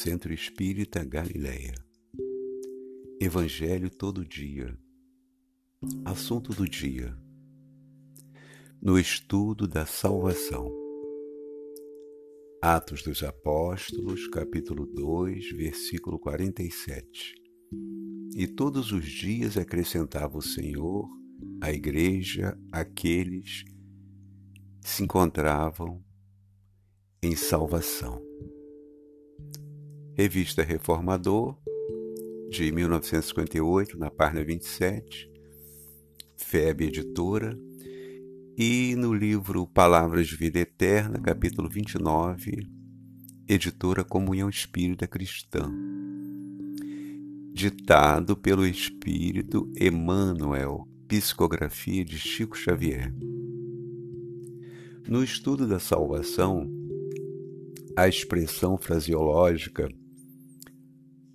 Centro Espírita Galileia. Evangelho todo dia. Assunto do dia. No estudo da salvação. Atos dos Apóstolos, capítulo 2, versículo 47. E todos os dias acrescentava o Senhor à igreja aqueles que se encontravam em salvação. Revista Reformador, de 1958, na página 27, FEB Editora, e no livro Palavras de Vida Eterna, capítulo 29, editora Comunhão Espírita Cristã. Ditado pelo Espírito Emmanuel, psicografia de Chico Xavier. No estudo da salvação, a expressão fraseológica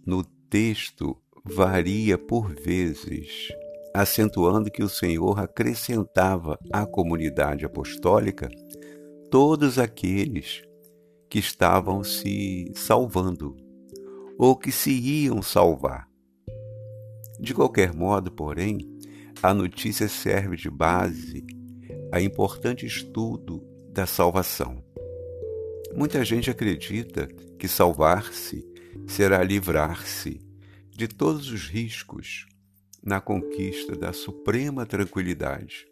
no texto varia por vezes, acentuando que o Senhor acrescentava à comunidade apostólica todos aqueles que estavam se salvando ou que se iam salvar. De qualquer modo, porém, a notícia serve de base a importante estudo da salvação. Muita gente acredita que salvar-se será livrar-se de todos os riscos na conquista da suprema tranquilidade.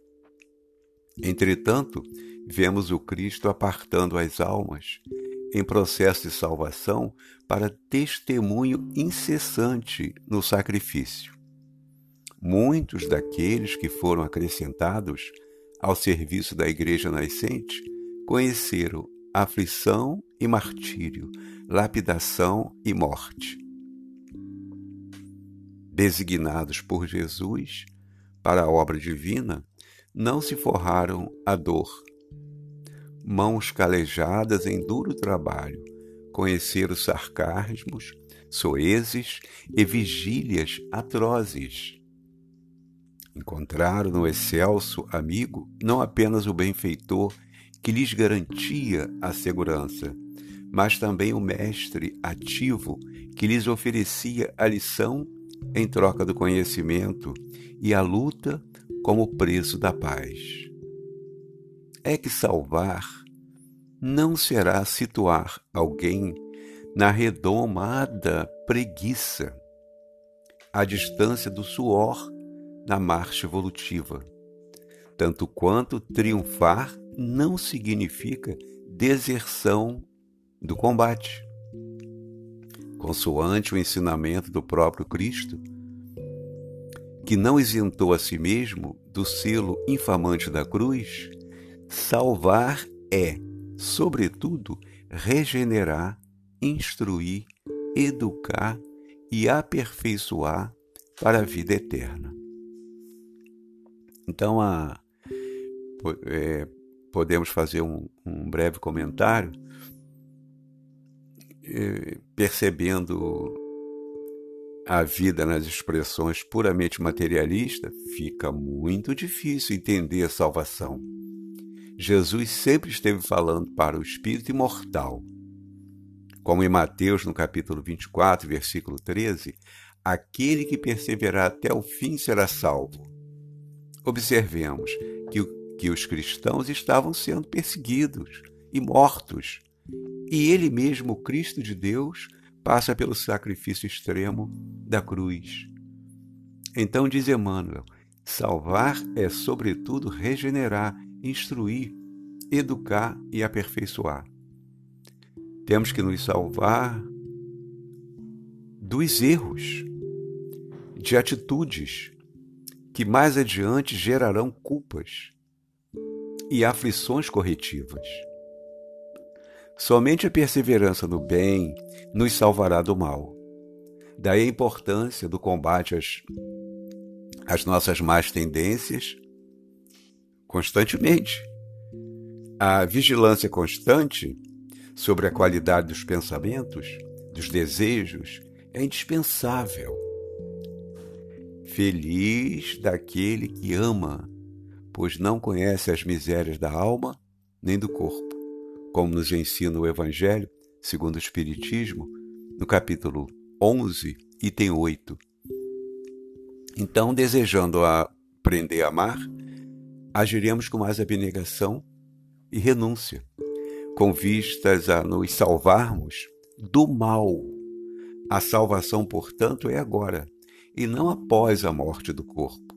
Entretanto, vemos o Cristo apartando as almas em processo de salvação para testemunho incessante no sacrifício. Muitos daqueles que foram acrescentados ao serviço da Igreja nascente conheceram aflição e martírio, lapidação e morte. Designados por Jesus para a obra divina, não se forraram a dor. Mãos calejadas em duro trabalho, conheceram sarcasmos, soezes e vigílias atrozes. Encontraram no excelso amigo não apenas o benfeitor que lhes garantia a segurança, mas também o mestre ativo que lhes oferecia a lição em troca do conhecimento e a luta como preço da paz. É que salvar não será situar alguém na redomada preguiça, à distância do suor na marcha evolutiva, tanto quanto triunfar não significa deserção do combate. Consoante o ensinamento do próprio Cristo, que não isentou a si mesmo do selo infamante da cruz, salvar é, sobretudo, regenerar, instruir, educar e aperfeiçoar para a vida eterna. Então, a, é, podemos fazer um, um breve comentário, percebendo a vida nas expressões puramente materialistas, fica muito difícil entender a salvação. Jesus sempre esteve falando para o espírito imortal. Como em Mateus, no capítulo 24, versículo 13, aquele que perseverar até o fim será salvo. Observemos que o que os cristãos estavam sendo perseguidos e mortos. E ele mesmo, Cristo de Deus, passa pelo sacrifício extremo da cruz. Então diz Emmanuel: salvar é, sobretudo, regenerar, instruir, educar e aperfeiçoar. Temos que nos salvar dos erros, de atitudes que mais adiante gerarão culpas e aflições corretivas. Somente a perseverança no bem nos salvará do mal. Daí a importância do combate às, às nossas más tendências constantemente. A vigilância constante sobre a qualidade dos pensamentos, dos desejos, é indispensável. Feliz daquele que ama pois não conhece as misérias da alma nem do corpo. Como nos ensina o Evangelho, segundo o Espiritismo, no capítulo 11, item 8. Então, desejando aprender a amar, agiremos com mais abnegação e renúncia, com vistas a nos salvarmos do mal. A salvação, portanto, é agora, e não após a morte do corpo.